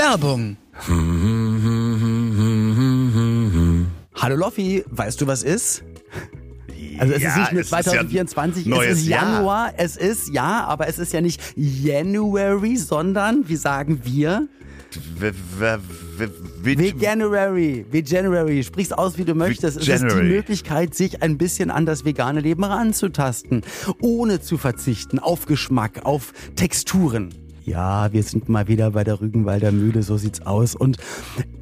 Werbung. Hallo Loffi, weißt du was ist? Also es Ja, ist nicht nur es ist ja 2024, es ist Jahr. Januar, es ist ja, aber es ist ja nicht January, sondern, wie sagen wir? Veganuary, Veganuary, sprich's aus, wie du möchtest. Es ist die. Möglichkeit, sich ein bisschen an das vegane Leben ranzutasten, ohne zu verzichten auf Geschmack, auf Texturen. Ja, wir sind mal wieder bei der Rügenwalder Mühle, so sieht's aus. Und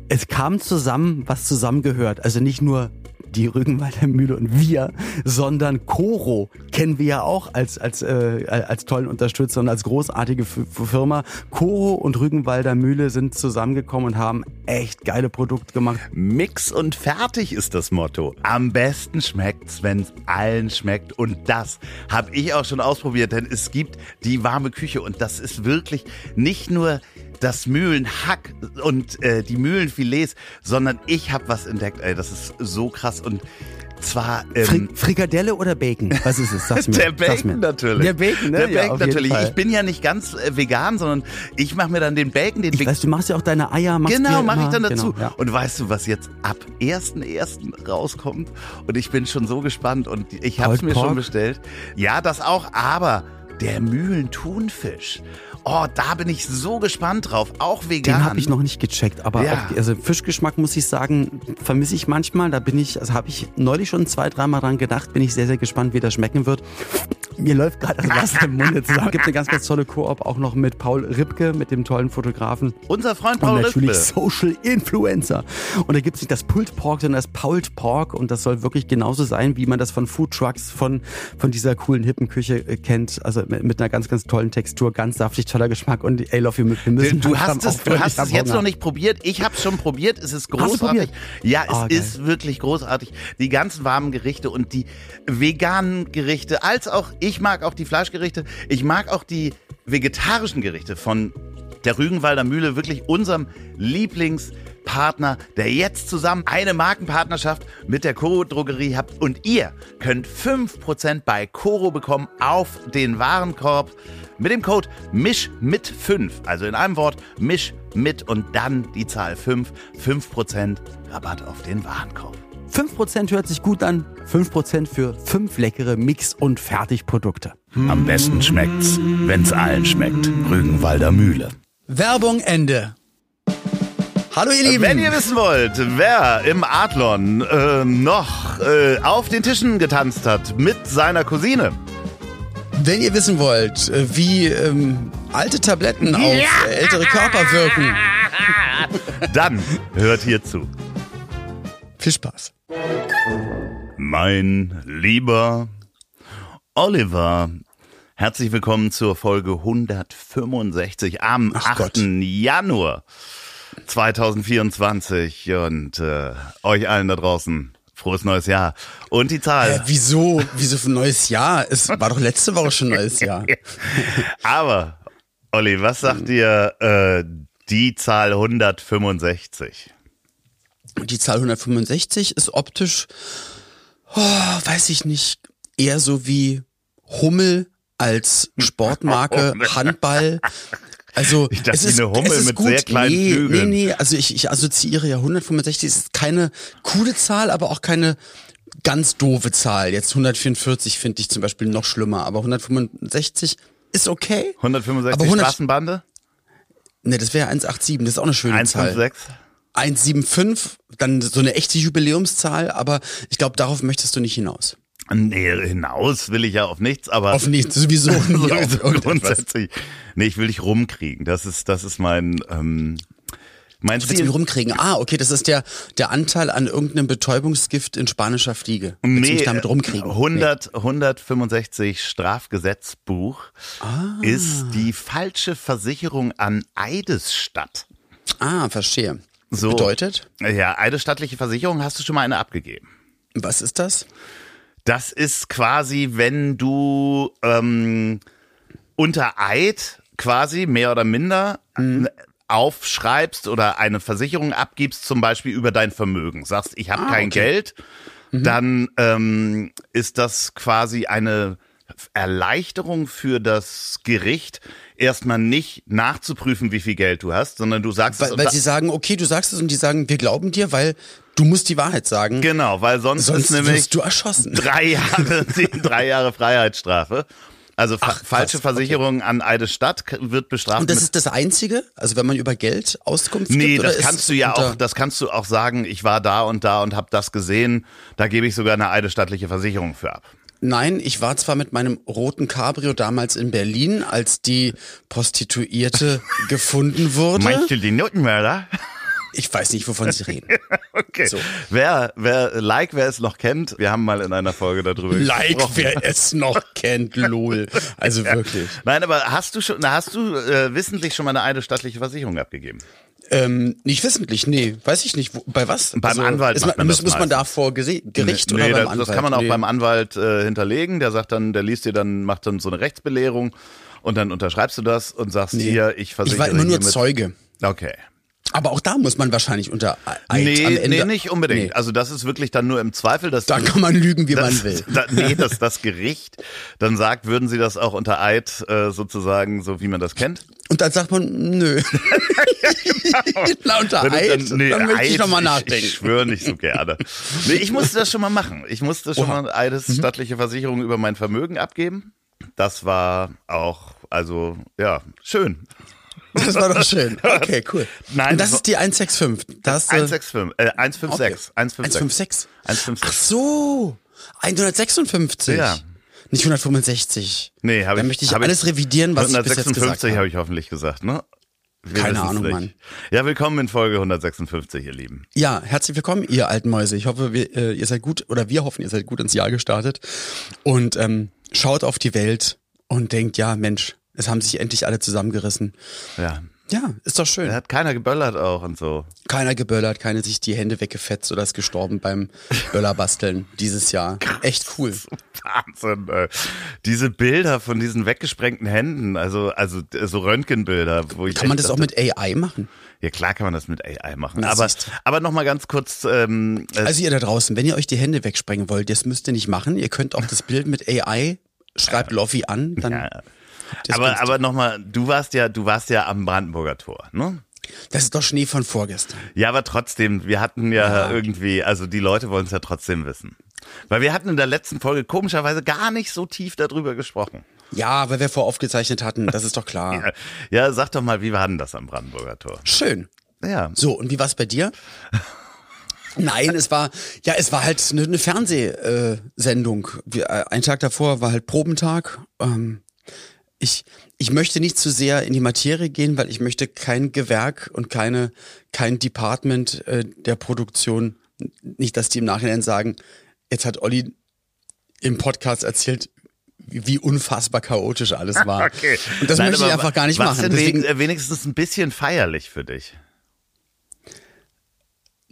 es kam zusammen, was zusammengehört. Also nicht nur die Rügenwalder Mühle und wir, sondern Coro kennen wir ja auch als als äh, als tollen Unterstützer und als großartige F Firma. Coro und Rügenwalder Mühle sind zusammengekommen und haben echt geile Produkte gemacht. Mix und fertig ist das Motto. Am besten schmeckt's, wenn's allen schmeckt. Und das habe ich auch schon ausprobiert, denn es gibt die warme Küche und das ist wirklich nicht nur das Mühlenhack und äh, die Mühlenfilets, sondern ich habe was entdeckt. Ey, das ist so krass und zwar ähm, Fri Frikadelle oder Bacon? Was ist es? Sag's mir. Der. Bacon natürlich. Der Bacon, ne? Der Ja, Bacon jeden natürlich. Ich bin ja nicht ganz äh, vegan, sondern ich mache mir dann den Bacon, den Ich weiß, du machst ja auch deine Eier. Machst Genau, mache ich dann dazu. Genau, ja. Und weißt du, was jetzt ab 1.1. rauskommt? Und ich bin schon so gespannt und ich habe es mir schon Pork? bestellt. Ja, das auch, aber der Mühlenthunfisch. Oh, da bin ich so gespannt drauf. Auch vegan. Den habe ich noch nicht gecheckt, aber Ja. auch, also Fischgeschmack muss ich sagen, vermisse ich manchmal. Da bin ich, also habe ich neulich schon zwei, dreimal dran gedacht, bin ich sehr, sehr gespannt, wie das schmecken wird. Mir läuft gerade das Wasser im Munde zusammen. Es gibt eine ganz, ganz tolle Koop auch noch mit Paul Ripke, mit dem tollen Fotografen. Unser Freund Und Paul natürlich Ripke. Social Influencer. Und da gibt es nicht das Pulled Pork, sondern das Pulled Pork. Und das soll wirklich genauso sein, wie man das von Food Trucks, von, von dieser coolen, hippen Küche äh, kennt. Also mit, mit einer ganz, ganz tollen Textur, ganz saftig, toller Geschmack. Und ey, Loffi, wir müssen Du langsam hast es, du hast es jetzt noch nicht probiert. Ich habe schon probiert. Es ist du großartig. Ja, es geil. ist wirklich großartig. Die ganzen warmen Gerichte und die veganen Gerichte, als auch ich mag auch die Fleischgerichte. Ich mag auch die vegetarischen Gerichte von der Rügenwalder Mühle, wirklich unserem Lieblingspartner, der jetzt zusammen eine Markenpartnerschaft mit der Coro Drogerie habt und ihr könnt 5% bei Coro bekommen auf den Warenkorb mit dem Code MISH mit 5, also in einem Wort MISH mit und dann die Zahl 5, 5% Rabatt auf den Warenkorb. 5% hört sich gut an. 5% für fünf leckere Mix- und Fertigprodukte. Am besten schmeckt's, wenn's allen schmeckt. Rügenwalder Mühle. Werbung Ende. Hallo ihr Lieben. Wenn ihr wissen wollt, wer im Adlon äh, noch äh, auf den Tischen getanzt hat mit seiner Cousine, Wenn ihr wissen wollt, äh, wie ähm, alte Tabletten auf äh, ältere Körper wirken, dann hört hier zu. viel Spaß. Mein lieber Oliver, herzlich willkommen zur Folge 165 am Ach 8. Gott. Januar 2024 und äh, euch allen da draußen frohes neues Jahr und die Zahl. Äh, wieso? Wieso für ein neues Jahr? Es war doch letzte Woche schon neues Jahr. Aber Olli, was sagt dir äh, die Zahl 165? Und die Zahl 165 ist optisch, oh, weiß ich nicht, eher so wie Hummel als Sportmarke, Handball. Also Ich dachte, es ist, eine Hummel ist mit gut. sehr kleinen nee, Flügeln. Nee, nee, also ich, ich assoziiere ja 165 ist keine coole Zahl, aber auch keine ganz doofe Zahl. Jetzt 144 finde ich zum Beispiel noch schlimmer, aber 165 ist okay. 165 Aber 100 Straßenbande? Ne, das wäre 187, das ist auch eine schöne Zahl. 156? 175, dann so eine echte Jubiläumszahl, aber ich glaube, darauf möchtest du nicht hinaus. Nee, hinaus will ich ja auf nichts, aber Auf nichts, sowieso sowieso grundsätzlich. Nee, ich will dich rumkriegen. Das ist, das ist mein, ähm, mein Du willst mich rumkriegen. Ah, okay, das ist der, der Anteil an irgendeinem Betäubungsgift in spanischer Fliege. Willst du mich damit rumkriegen? 100, 165 Strafgesetzbuch Ah. ist die falsche Versicherung an Eidesstadt. Nee. Ah, verstehe. So. Bedeutet? Ja, eidesstattliche Versicherung hast du schon mal eine abgegeben. Was ist das? Das ist quasi, wenn du ähm, unter Eid quasi mehr oder minder Mhm. aufschreibst oder eine Versicherung abgibst, zum Beispiel über dein Vermögen. Sagst, ich habe Ah, kein okay. Geld, Mhm. dann ähm, ist das quasi eine Erleichterung für das Gericht erstmal nicht nachzuprüfen, wie viel Geld du hast, sondern du sagst Weil, es weil sie sagen, okay, du sagst es und die sagen, wir glauben dir, weil du musst die Wahrheit sagen. Genau, weil sonst, Sonst ist nämlich wirst du erschossen. drei Jahre, drei Jahre Freiheitsstrafe. Also fa Ach, falsche Versicherung an eine Stadt wird bestraft. Und das ist das Einzige? Also wenn man über Geld Auskunft Nee, gibt? oder das kannst du ja auch, das kannst du auch sagen, ich war da und da und habe das gesehen, da gebe ich sogar eine eidesstattliche Versicherung für ab. Nein, ich war zwar mit meinem roten Cabrio damals in Berlin, als die Prostituierte gefunden wurde. Meinst du die Nuttenmörder? Ich weiß nicht, wovon Sie reden. Okay. So. Wer, wer, like, wer es noch kennt, wir haben mal in einer Folge darüber Like, gesprochen. wer es noch kennt, lol. Also wirklich. Nein, aber hast du schon, hast du äh, wissentlich schon mal eine eidesstattliche Versicherung abgegeben? Ähm, nicht wissentlich, nee, weiß ich nicht. Wo, bei was? Also, Beim Anwalt Ist macht man, man muss, das muss man da vor Gericht nee, oder beim das, Anwalt? das kann man auch nee. beim Anwalt äh, hinterlegen. Der sagt dann, der liest dir dann, macht dann so eine Rechtsbelehrung und dann unterschreibst du das und sagst Nee. hier, ich Ich versichere war immer nur Zeuge. Okay. Aber auch da muss man wahrscheinlich unter Eid Nee, am Ende. nee, nicht unbedingt. Nee. Also das ist wirklich dann nur im Zweifel, dass Da kann man lügen, wie das, man will. Da, nee, dass das Gericht dann sagt, würden sie das auch unter Eid äh, sozusagen, so wie man das kennt? Und dann sagt man, nö. Na, unter ich Eid, dann, nee, möchte ich Eid, nochmal Ich, nachdenken. ich schwöre nicht so gerne. Nee, ich musste das schon mal machen. Ich musste schon Oha. mal eidesstattliche Versicherung über mein Vermögen abgeben. Das war auch, also ja, schön. Das war doch schön. Okay, cool. Nein, Und das das ist die 165. Das, äh, 165, äh, 156, 156. 156. Ach 156. so, 156. Ja. Nicht 165. Nee, habe ich. Dann möchte ich alles revidieren, was ich bis jetzt gesagt 156 habe. ich hoffentlich gesagt, ne? Wir Keine Ahnung, nicht. Mann. Ja, willkommen in Folge 156, ihr Lieben. Ja, herzlich willkommen, ihr alten Mäuse. Ich hoffe, wir, äh, ihr seid gut, oder wir hoffen, ihr seid gut ins Jahr gestartet. Und ähm, schaut auf die Welt und denkt, ja, Mensch, es haben sich endlich alle zusammengerissen. Ja. Ja, ist doch schön. Da hat keiner geböllert auch und so. Keiner geböllert, keiner sich die Hände weggefetzt oder ist gestorben beim Böllerbasteln dieses Jahr. Echt cool. Wahnsinn. Ey. Diese Bilder von diesen weggesprengten Händen, also also so Röntgenbilder, wo ich Kann man das auch dachte, mit AI machen? Ja, klar kann man das mit AI machen. Na, aber du. aber noch mal ganz kurz. Ähm, äh, Also ihr da draußen, wenn ihr euch die Hände wegsprengen wollt, das müsst ihr nicht machen. Ihr könnt auch das Bild mit AI, schreibt Loffi an, dann ja. Aber aber noch mal, du warst ja du warst ja am Brandenburger Tor, ne? Das ist doch Schnee von vorgestern. Ja, aber trotzdem, wir hatten ja, Ja. irgendwie, also die Leute wollen es ja trotzdem wissen. Weil wir hatten in der letzten Folge komischerweise gar nicht so tief darüber gesprochen. Ja, weil wir voraufgezeichnet hatten, das ist doch klar. Ja, ja sag doch mal, wie war denn das am Brandenburger Tor? Schön. Ja. So, und wie war's bei dir? Nein, es war, ja, es war halt eine, eine Fernsehsendung. Äh, Ein Tag davor war halt Probentag. Ähm, ich, ich möchte nicht zu sehr in die Materie gehen, weil ich möchte kein Gewerk und keine, kein Department äh, der Produktion, nicht, dass die im Nachhinein sagen, jetzt hat Olli im Podcast erzählt, wie unfassbar chaotisch alles war. Okay. Und das Nein, möchte ich einfach gar nicht machen. Deswegen, wen- wenigstens ein bisschen feierlich für dich.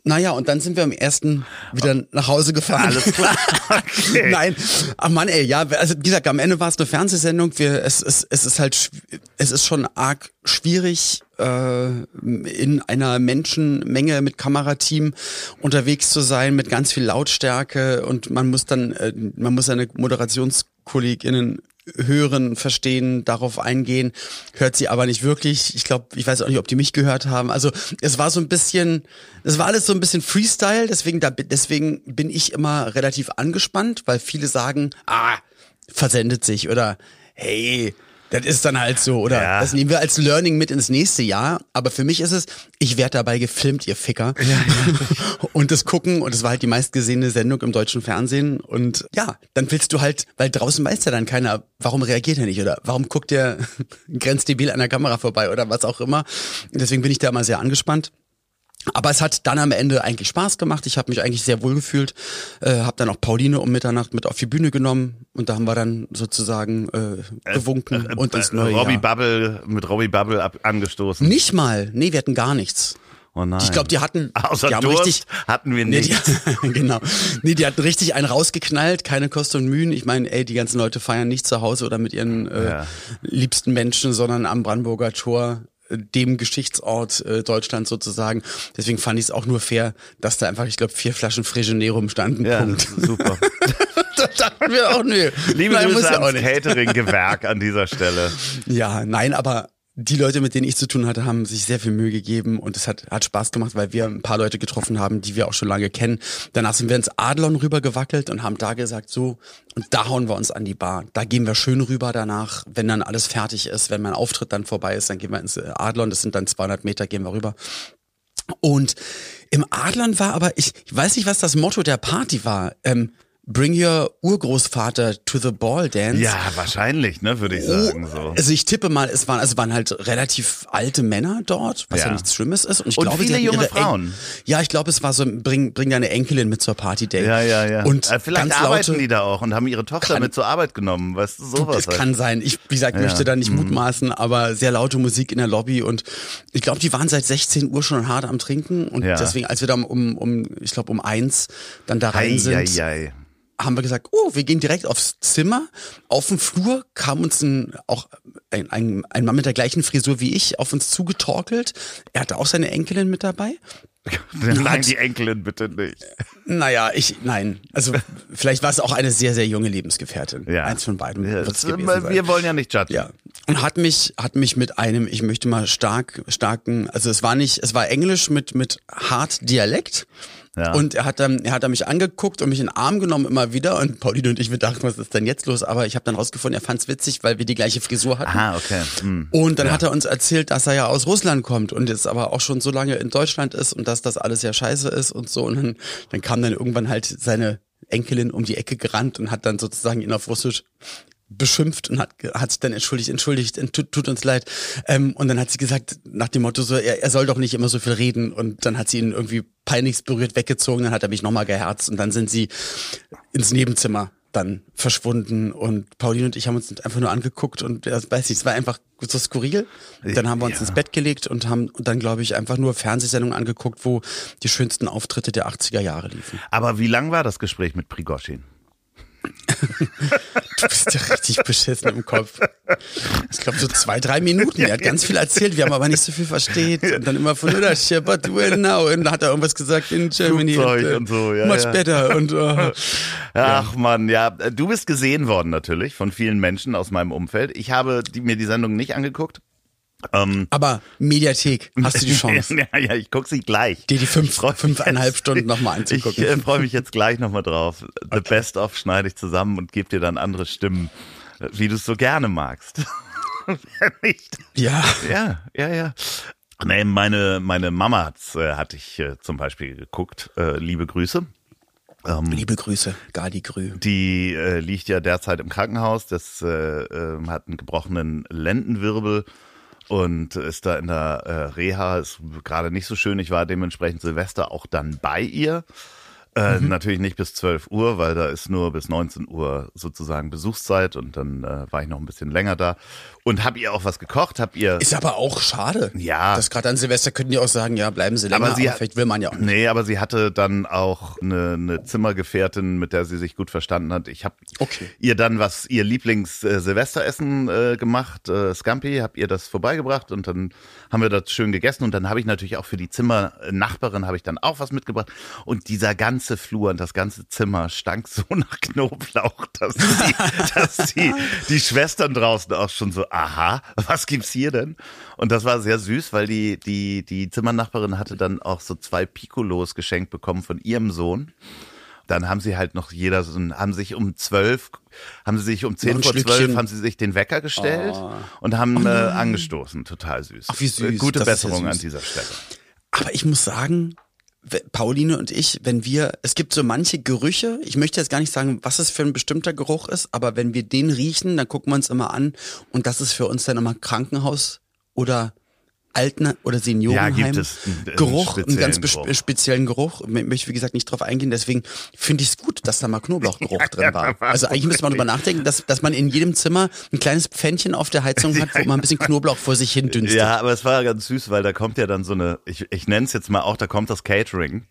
Naja, und dann sind wir am ersten wieder nach Hause gefahren. Alles klar. Okay. Nein, ach Mann, ey, ja, also wie gesagt, am Ende war es eine Fernsehsendung. Wir, es, es, es ist halt, es ist schon arg schwierig, äh, in einer Menschenmenge mit Kamerateam unterwegs zu sein, mit ganz viel Lautstärke und man muss dann, äh, man muss seine Moderationskolleginnen hören, verstehen, darauf eingehen, hört sie aber nicht wirklich. Ich glaube, ich weiß auch nicht, ob die mich gehört haben. Also es war so ein bisschen, es war alles so ein bisschen Freestyle, deswegen, da, deswegen bin ich immer relativ angespannt, weil viele sagen, ah, versendet sich oder hey, das ist dann halt so oder Ja. das nehmen wir als Learning mit ins nächste Jahr. Aber für mich ist es, ich werde dabei gefilmt, ihr Ficker. und das gucken und es war halt die meistgesehene Sendung im deutschen Fernsehen und ja, dann willst du halt, weil draußen weiß ja dann keiner, warum reagiert er nicht oder warum guckt der grenzdebil an der Kamera vorbei oder was auch immer. Deswegen bin ich da immer sehr angespannt. Aber es hat dann am Ende eigentlich Spaß gemacht. Ich habe mich eigentlich sehr wohl gefühlt. Äh, habe dann auch Pauline um Mitternacht mit auf die Bühne genommen und da haben wir dann sozusagen äh, gewunken und ins neue Robbie Jahr. Bubble, mit Robbie Bubble ab, angestoßen. Nicht mal. Nee, wir hatten gar nichts. Oh nein. Ich glaube, die hatten, Außer die haben Durst richtig, hatten wir nee, nicht. die, genau. Nee, die hatten richtig einen rausgeknallt, keine Kosten und Mühen. Ich meine, ey, die ganzen Leute feiern nicht zu Hause oder mit ihren äh, Ja. liebsten Menschen, sondern am Brandenburger Tor, äh, dem Geschichtsort äh, Deutschland sozusagen. Deswegen fand ich es auch nur fair, dass da einfach, ich glaube, vier Flaschen Frische rumstanden. ja, Punkt. super. Das dachten wir auch, nö. Liebe Nein, Grüße ans. Catering-Gewerk an dieser Stelle. Ja, nein, aber die Leute, mit denen ich zu tun hatte, haben sich sehr viel Mühe gegeben und es hat, hat Spaß gemacht, weil wir ein paar Leute getroffen haben, die wir auch schon lange kennen. Danach sind wir ins Adlon rüber gewackelt und haben da gesagt, so, und da hauen wir uns an die Bar. Da gehen wir schön rüber danach, wenn dann alles fertig ist, wenn mein Auftritt dann vorbei ist, dann gehen wir ins Adlon, das sind dann 200 Meter, gehen wir rüber. Und im Adlon war aber, ich, ich weiß nicht, was das Motto der Party war. Ähm, Bring your Urgroßvater to the ball dance. Ja, wahrscheinlich, ne, würde ich Oh, sagen. So. Also ich tippe mal, es waren, also es waren halt relativ alte Männer dort, was ja, Ja. nichts Schlimmes ist. Und, ich Und glaube, viele junge Frauen. ja, ich glaube, es war so, bring, bring deine Enkelin mit zur Party Day. Ja, ja, ja. Und äh, vielleicht ganz arbeiten laute, die da auch und haben ihre Tochter Kann- mit zur Arbeit genommen, weißt du, sowas. Es halt. kann sein. Ich, wie gesagt, Ja. möchte da nicht Mhm. mutmaßen, aber sehr laute Musik in der Lobby und ich glaube, die waren seit 16 Uhr schon hart am Trinken und Ja. deswegen, als wir dann um, um, ich glaube, um eins dann da rein Ei, sind, ei, ei. Haben wir gesagt, oh, wir gehen direkt aufs Zimmer. Auf dem Flur kam uns ein, auch ein, ein, ein Mann mit der gleichen Frisur wie ich auf uns zugetorkelt. Er hatte auch seine Enkelin mit dabei. Nein, hat- die Enkelin bitte nicht. Naja, ich, nein. Also vielleicht war es auch eine sehr, sehr junge Lebensgefährtin. Ja. Eins von beiden Ja, das, wir sein. wollen ja nicht judgen. Ja. Und hat mich, hat mich mit einem, ich möchte mal stark, starken, also es war nicht, es war Englisch mit, mit hart Dialekt. Ja. Und er hat dann, er hat dann mich angeguckt und mich in den Arm genommen immer wieder. Und Pauline und ich, wir dachten, was ist denn jetzt los? Aber ich habe dann rausgefunden, er fand's witzig, weil wir die gleiche Frisur hatten. Aha, okay. Hm. Und dann Ja. hat er uns erzählt, dass er ja aus Russland kommt und jetzt aber auch schon so lange in Deutschland ist und dass das alles ja scheiße ist und so. Und dann, dann kam dann irgendwann halt seine Enkelin um die Ecke gerannt und hat dann sozusagen ihn auf Russisch beschimpft und hat, hat sich dann entschuldigt, entschuldigt, ent- tut, tut uns leid. Ähm, und dann hat sie gesagt, nach dem Motto so, er, er soll doch nicht immer so viel reden. Und dann hat sie ihn irgendwie peinlichst berührt weggezogen, dann hat er mich nochmal geherzt und dann sind sie ins Nebenzimmer dann verschwunden und Pauline und ich haben uns einfach nur angeguckt und ja, weiß nicht, es war einfach so skurril. Dann haben wir uns Ja. ins Bett gelegt und haben dann, glaube ich, einfach nur Fernsehsendungen angeguckt, wo die schönsten Auftritte der 80er Jahre liefen. Aber wie lang war das Gespräch mit Prigoschin? Du bist ja richtig beschissen im Kopf. Ich glaube so zwei, drei Minuten. Er hat ganz viel erzählt, wir haben aber nicht so viel versteht. Und dann immer von Russia, but well now. Und dann hat er irgendwas gesagt in Germany. Flugzeug äh, und so, ja, Much ja. better. Und äh, Ach man, ja, du bist gesehen worden natürlich von vielen Menschen aus meinem Umfeld. Ich habe die, mir die Sendung nicht angeguckt. Ähm, aber Mediathek, hast du die Chance, ja, ja, ich guck sie gleich. dir die fünf, fünfeinhalb jetzt. Stunden nochmal Ich anzugucken. äh, freue mich jetzt gleich nochmal drauf. The Best of schneide ich zusammen und gebe dir dann andere Stimmen, wie du es so gerne magst. Ja. Ja, ja, ja. Nee, meine, meine Mama hat's, äh, hatte ich äh, zum Beispiel geguckt. Äh, liebe Grüße. Ähm, Liebe Grüße, Gali Grü. die äh, liegt ja derzeit im Krankenhaus. Das äh, äh, hat einen gebrochenen Lendenwirbel und ist da in der äh, Reha. Ist gerade nicht so schön. Ich war dementsprechend Silvester auch dann bei ihr. Äh, Natürlich nicht bis 12 Uhr, weil da ist nur bis 19 Uhr sozusagen Besuchszeit und dann äh, war ich noch ein bisschen länger da und hab ihr auch was gekocht, hab ihr Ist aber auch schade. Ja. Das gerade an Silvester könnten die auch sagen, ja, bleiben Sie länger, Aber aber, sie- vielleicht will man ja auch nicht. Nee, aber sie hatte dann auch eine, eine Zimmergefährtin, mit der sie sich gut verstanden hat. Ich habe Okay. ihr dann was, ihr Lieblings-Silvesteressen äh, gemacht, äh, Scampi, hab ihr das vorbeigebracht und dann haben wir das schön gegessen und dann habe ich natürlich auch für die Zimmernachbarin habe ich dann auch was mitgebracht und dieser ganze Flur und das ganze Zimmer stank so nach Knoblauch, dass die, dass die, die Schwestern draußen auch schon so, aha, was gibt's hier denn? Und das war sehr süß, weil die, die, die Zimmernachbarin hatte dann auch so zwei Piccolos geschenkt bekommen von ihrem Sohn. Dann haben sie halt noch jeder so, ein- haben sich um zwölf, haben sie sich um zehn vor zwölf, haben sie sich den Wecker gestellt und haben äh, angestoßen. Total süß. Ach, wie süß. Gute Das ist ja Besserung süß. an dieser Stelle. Aber ich muss sagen, Pauline und ich, wenn wir, es gibt so manche Gerüche, ich möchte jetzt gar nicht sagen, was es für ein bestimmter Geruch ist, aber wenn wir den riechen, dann gucken wir uns immer an und das ist für uns dann immer Krankenhaus oder Alten- oder Seniorenheim. Ja, gibt es einen- einen Geruch, einen ganz Geruch. speziellen Geruch. Ich möchte, wie gesagt, nicht drauf eingehen, deswegen finde ich es gut, dass da mal Knoblauchgeruch drin war. Also eigentlich müsste man drüber nachdenken, dass, dass man in jedem Zimmer ein kleines Pfännchen auf der Heizung hat, wo man ein bisschen Knoblauch vor sich hin dünstet. Ja, aber es war ganz süß, weil da kommt ja dann so eine, ich, ich nenne es jetzt mal auch, da kommt das Catering.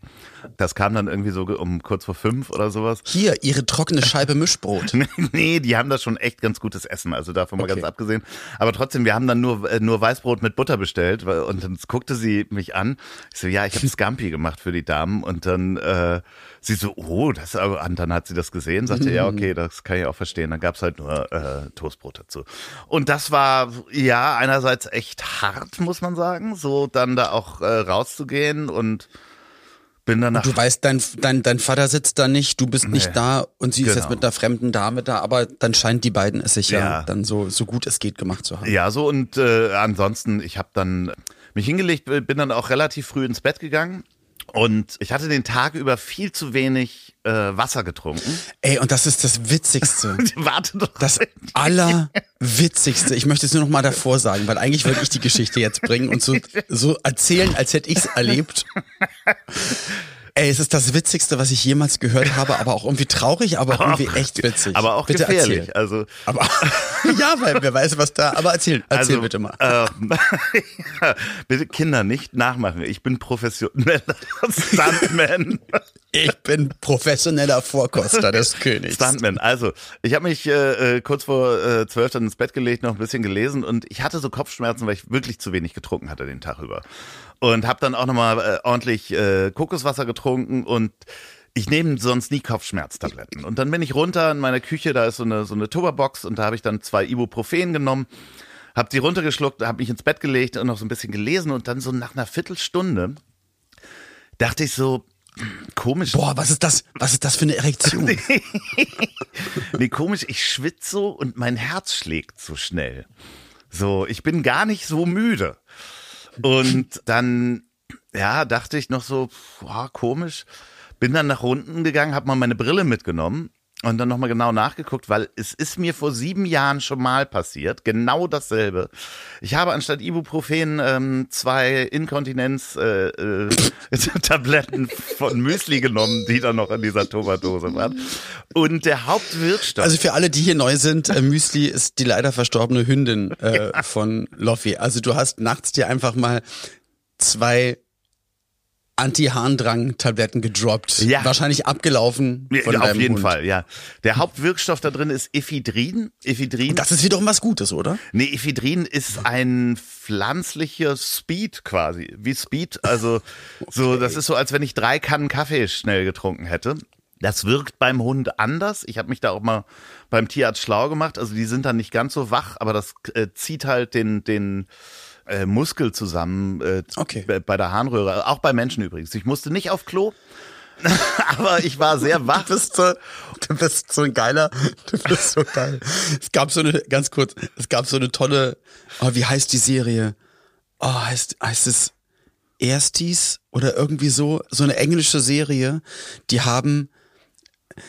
Das kam dann irgendwie so um kurz vor fünf oder sowas. Hier, ihre trockene Scheibe Mischbrot. nee, die haben da schon echt ganz gutes Essen, also davon mal Okay. ganz abgesehen. Aber trotzdem, wir haben dann nur, äh, nur Weißbrot mit Butter bestellt und dann guckte sie mich an. Ich so, ja, ich habe Scampi gemacht für die Damen und dann äh, sie so, oh, das aber und dann hat sie das gesehen, sagte, ja, okay, das kann ich auch verstehen. Dann gab's halt nur äh, Toastbrot dazu. Und das war ja einerseits echt hart, muss man sagen, so dann da auch äh, rauszugehen und bin dann nach Du weißt, dein, dein, dein Vater sitzt da nicht, du bist Nee. nicht da und sie ist Genau. jetzt mit einer fremden Dame da, aber dann scheint die beiden es sich ja, Ja. dann so, so gut es geht gemacht zu haben. Ja, so und äh, ansonsten, ich habe dann mich hingelegt, bin dann auch relativ früh ins Bett gegangen und ich hatte den Tag über viel zu wenig äh, Wasser getrunken. Ey, und das ist das Witzigste. Warte doch. Das Allerwitzigste. Ich möchte es nur noch mal davor sagen, weil eigentlich wollte ich die Geschichte jetzt bringen und so, so erzählen, als hätte ich es erlebt. Ey, es ist das Witzigste, was ich jemals gehört habe, aber auch irgendwie traurig, aber auch irgendwie echt witzig. aber auch bitte gefährlich. Erzähl. Also Aber ja, weil wer weiß, was da. Aber erzähl, erzähl also, bitte mal. ähm, ja, bitte Kinder nicht nachmachen. Ich bin professioneller Stuntman. Ich bin professioneller Vorkoster des Königs. Stuntman. Also, ich habe mich äh, äh, kurz vor äh, zwölf dann ins Bett gelegt, noch ein bisschen gelesen und ich hatte so Kopfschmerzen, weil ich wirklich zu wenig getrunken hatte den Tag über. Und habe dann auch nochmal äh, ordentlich äh, Kokoswasser getrunken und ich nehme sonst nie Kopfschmerztabletten. Und dann bin ich runter in meine Küche, da ist so eine, so eine Tupperbox und da habe ich dann zwei Ibuprofen genommen, habe die runtergeschluckt, habe mich ins Bett gelegt und noch so ein bisschen gelesen und dann so nach einer Viertelstunde dachte ich so, komisch, Boah, was ist das? Was ist das für eine Erektion? Nee, komisch, ich schwitze so und mein Herz schlägt so schnell. So, ich bin gar nicht so müde. Und dann, ja, dachte ich noch so, boah, komisch. Bin dann nach unten gegangen, habe mal meine Brille mitgenommen und dann nochmal genau nachgeguckt, weil es ist mir vor sieben Jahren schon mal passiert, genau dasselbe. Ich habe anstatt Ibuprofen ähm, zwei Inkontinenz-Tabletten äh, äh, von Müsli genommen, die dann noch in dieser Tupperdose waren. Und der Hauptwirkstoff. Also für alle, die hier neu sind, äh, Müsli ist die leider verstorbene Hündin äh, von Loffi. Also du hast nachts dir einfach mal zwei Anti-Harndrang-Tabletten gedroppt. Ja. Wahrscheinlich abgelaufen von Ja, auf jeden Hund. Fall, ja. Der Hauptwirkstoff da drin ist Ephedrin. Ephedrin. Das ist wiederum was Gutes, oder? Nee, Ephedrin ist ein pflanzlicher Speed quasi. Wie Speed. Also, so, das ist so, als wenn ich drei Kannen Kaffee schnell getrunken hätte. Das wirkt beim Hund anders. Ich habe mich da auch mal beim Tierarzt schlau gemacht. Also die sind dann nicht ganz so wach, aber das äh, zieht halt den, den äh, Muskel zusammen äh, Okay. bei- der Harnröhre. Auch bei Menschen übrigens. Ich musste nicht auf Klo, aber ich war sehr wach. Du bist so, du bist so ein geiler, du bist so geil. Es gab so eine, ganz kurz, es gab so eine tolle, oh, wie heißt die Serie? Oh, heißt, heißt es Erstis oder irgendwie so, so eine englische Serie, die haben,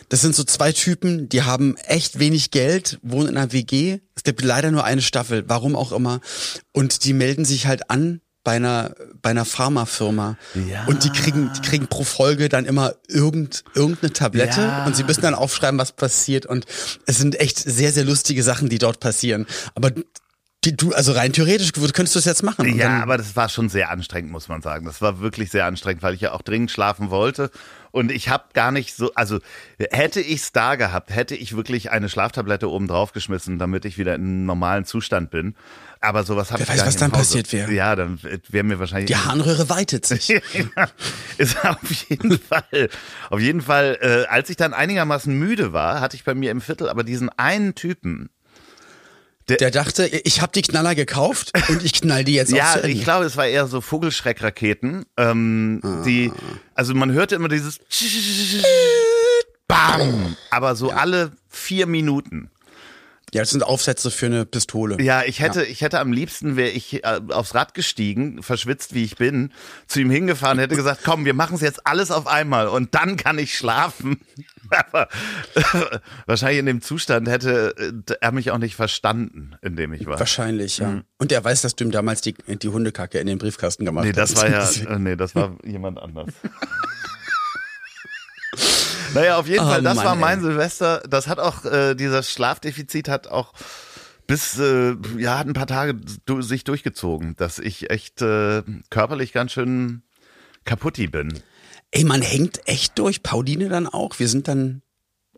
das sind so zwei Typen, die haben echt wenig Geld, wohnen in einer WG. Es gibt leider nur eine Staffel, warum auch immer. Und die melden sich halt an bei einer, bei einer Pharmafirma. Ja. Und die kriegen, die kriegen pro Folge dann immer irgend, irgendeine Tablette Ja. und sie müssen dann aufschreiben, was passiert. Und es sind echt sehr, sehr lustige Sachen, die dort passieren. Aber die, du, also rein theoretisch könntest du es jetzt machen. Ja, dann, aber das war schon sehr anstrengend, muss man sagen. Das war wirklich sehr anstrengend, weil ich ja auch dringend schlafen wollte. Und ich habe gar nicht so, also hätte ich es da gehabt, hätte ich wirklich eine Schlaftablette oben drauf geschmissen, damit ich wieder in einem normalen Zustand bin. Aber sowas habe ich weiß, gar was nicht dann passiert wäre. Ja, dann wäre mir wahrscheinlich die Harnröhre weitet sich. ja, ist auf jeden Fall. Auf jeden Fall, äh, als ich dann einigermaßen müde war, hatte ich bei mir im Viertel aber diesen einen Typen. Der dachte, ich habe die Knaller gekauft und ich knall die jetzt Ja, ich glaube, es war eher so Vogelschreckraketen. Ähm, Die, also man hörte immer dieses Bam, aber so alle vier Minuten. Ja, das sind Aufsätze für eine Pistole. Ja, ich hätte, ich hätte am liebsten wäre ich äh, aufs Rad gestiegen, verschwitzt wie ich bin, zu ihm hingefahren, hätte gesagt, komm, wir machen es jetzt alles auf einmal und dann kann ich schlafen. Aber wahrscheinlich in dem Zustand hätte äh, er mich auch nicht verstanden, in dem ich war. Wahrscheinlich, ja. Und er weiß, dass du ihm damals die, die Hundekacke in den Briefkasten gemacht Nee, das hast. war ja, äh, nee, das war jemand anders. Naja, auf jeden Oh Fall, das Mann, war mein ey. Silvester. Das hat auch, äh, dieser Schlafdefizit hat auch bis, äh, ja, hat ein paar Tage du, sich durchgezogen, dass ich echt äh, körperlich ganz schön kaputti bin. Ey, man hängt echt durch. Pauline dann auch. Wir sind dann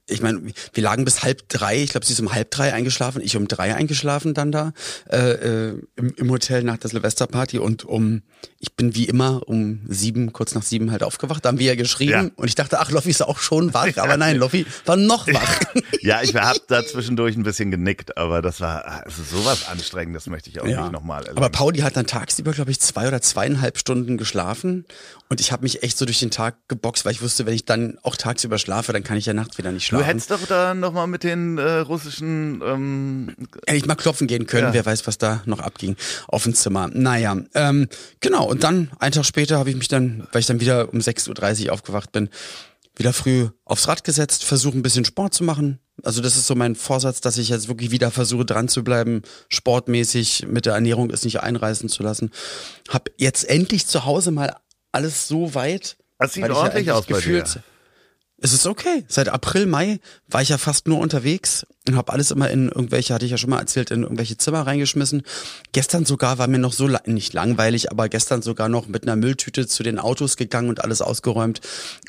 ich meine, wir lagen bis halb drei, ich glaube, sie ist um halb drei eingeschlafen, ich um drei eingeschlafen dann da äh, äh, im, im Hotel nach der Silvesterparty und um, ich bin wie immer um sieben, kurz nach sieben halt aufgewacht, da haben wir ja geschrieben ja. und ich dachte, ach, Loffi ist auch schon wach, aber nein, Loffi war noch wach. ja, ich habe da zwischendurch ein bisschen genickt, aber das war also sowas anstrengend, das möchte ich auch ja. nicht nochmal erleben. Aber Pauli hat dann tagsüber, glaube ich, zwei oder zweieinhalb Stunden geschlafen und ich habe mich echt so durch den Tag geboxt, weil ich wusste, wenn ich dann auch tagsüber schlafe, dann kann ich ja nachts wieder nicht schlafen. Du hättest doch da nochmal mit den äh, russischen ähm Hätte ich mal klopfen gehen können, ja. wer weiß, was da noch abging auf dem Zimmer. Naja, ähm, genau, und dann, einen Tag später, habe ich mich dann, weil ich dann wieder um 6.30 Uhr aufgewacht bin, wieder früh aufs Rad gesetzt, versuche ein bisschen Sport zu machen. Also das ist so mein Vorsatz, dass ich jetzt wirklich wieder versuche dran zu bleiben, sportmäßig mit der Ernährung es nicht einreißen zu lassen. Hab jetzt endlich zu Hause mal alles so weit. Das sieht ordentlich ja aus bei dir. Es ist okay. Seit April, Mai war ich ja fast nur unterwegs und habe alles immer in irgendwelche, hatte ich ja schon mal erzählt, in irgendwelche Zimmer reingeschmissen. Gestern sogar war mir noch so, nicht langweilig, aber gestern sogar noch mit einer Mülltüte zu den Autos gegangen und alles ausgeräumt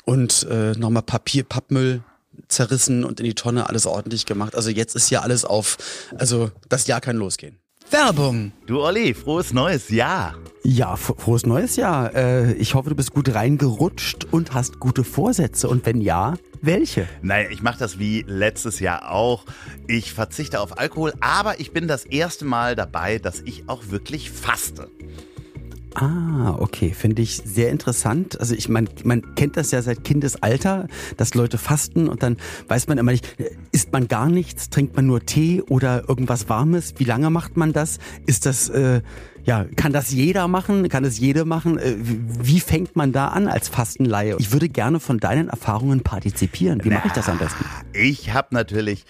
und äh, nochmal Papier, Pappmüll zerrissen und in die Tonne alles ordentlich gemacht. Also jetzt ist ja alles auf, also das Jahr kann losgehen. Werbung. Du Olli, frohes neues Jahr. Ja, frohes neues Jahr. Äh, ich hoffe, du bist gut reingerutscht und hast gute Vorsätze. Und wenn ja, welche? Naja, ich mache das wie letztes Jahr auch. Ich verzichte auf Alkohol, aber ich bin das erste Mal dabei, dass ich auch wirklich faste. Ah, okay, finde ich sehr interessant. Also ich meine, man kennt das ja seit Kindesalter, dass Leute fasten und dann weiß man immer nicht, isst man gar nichts, trinkt man nur Tee oder irgendwas Warmes? Wie lange macht man das? Ist das, äh, ja, kann das jeder machen? Kann das jede machen? Äh, wie fängt man da an als Fastenleihe? Ich würde gerne von deinen Erfahrungen partizipieren. Wie mache ich das am besten? Ich habe natürlich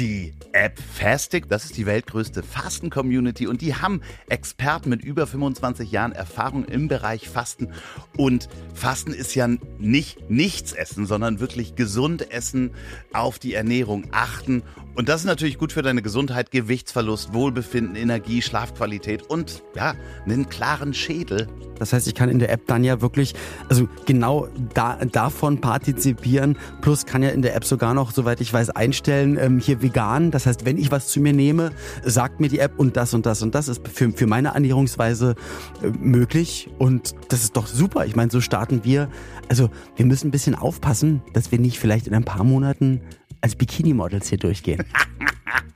die App Fastic. Das ist die weltgrößte Fasten-Community und die haben Experten mit über 25 Jahren Erfahrung im Bereich Fasten. Und Fasten ist ja nicht nichts essen, sondern wirklich gesund essen, auf die Ernährung achten. Und das ist natürlich gut für deine Gesundheit, Gewichtsverlust, Wohlbefinden, Energie, Schlafqualität und ja, einen klaren Schädel. Das heißt, ich kann in der App dann ja wirklich, also genau da, davon partizipieren. Plus kann ja in der App sogar noch, soweit ich weiß, einstellen, ähm, hier vegan. Das heißt, wenn ich was zu mir nehme, sagt mir die App und das und das und das ist für, für meine Ernährungsweise äh, möglich. Und das ist doch super. Ich meine, so starten wir. Also wir müssen ein bisschen aufpassen, dass wir nicht vielleicht in ein paar Monaten als Bikini-Models hier durchgehen.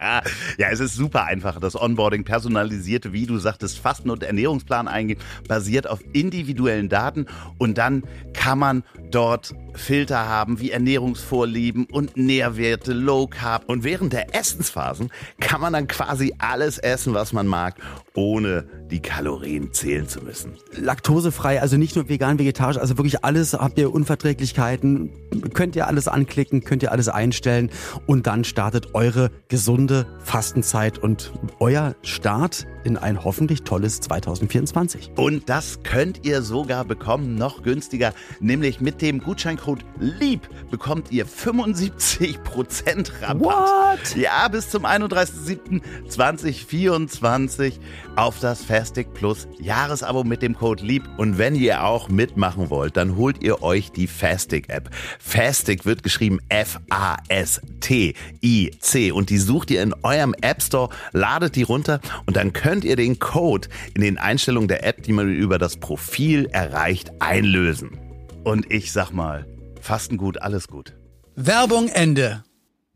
ja, es ist super einfach. Das Onboarding personalisierte, wie du sagtest, Fasten- und Ernährungsplan eingehen, basiert auf individuellen Daten und dann kann man dort Filter haben wie Ernährungsvorlieben und Nährwerte, Low Carb. Und während der Essensphasen kann man dann quasi alles essen, was man mag, ohne die Kalorien zählen zu müssen. Laktosefrei, also nicht nur vegan, vegetarisch, also wirklich alles. Habt ihr Unverträglichkeiten, könnt ihr alles anklicken, könnt ihr alles einstellen und dann startet eure gesunde Fastenzeit und euer Start in ein hoffentlich tolles 2024. Und das könnt ihr sogar bekommen, noch günstiger, nämlich mit dem Gutscheincode LIEB bekommt ihr 75% Rabatt. What? Ja, bis zum 31.07.2024 auf das Fastic Plus Jahresabo mit dem Code LIEB. Und wenn ihr auch mitmachen wollt, dann holt ihr euch die Fastic App. Fastic wird geschrieben F-A-S-T-I-C und die sucht ihr in eurem App Store, ladet die runter und dann könnt ihr den Code in den Einstellungen der App, die man über das Profil erreicht, einlösen. Und ich sag mal, Fasten gut, alles gut. Werbung Ende.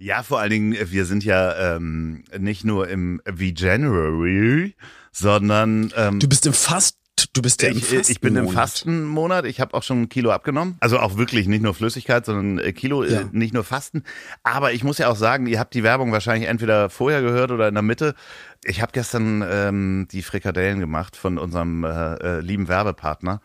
Ja, vor allen Dingen, wir sind ja ähm, nicht nur im V-January, sondern ähm, Du bist im Fast Du bist ja im ich, ich bin im Fastenmonat. Ich habe auch schon ein Kilo abgenommen. Also auch wirklich nicht nur Flüssigkeit, sondern äh, Kilo, äh, ja. nicht nur Fasten. Aber ich muss ja auch sagen, ihr habt die Werbung wahrscheinlich entweder vorher gehört oder in der Mitte. Ich habe gestern ähm, die Frikadellen gemacht von unserem äh, äh, lieben Werbepartner.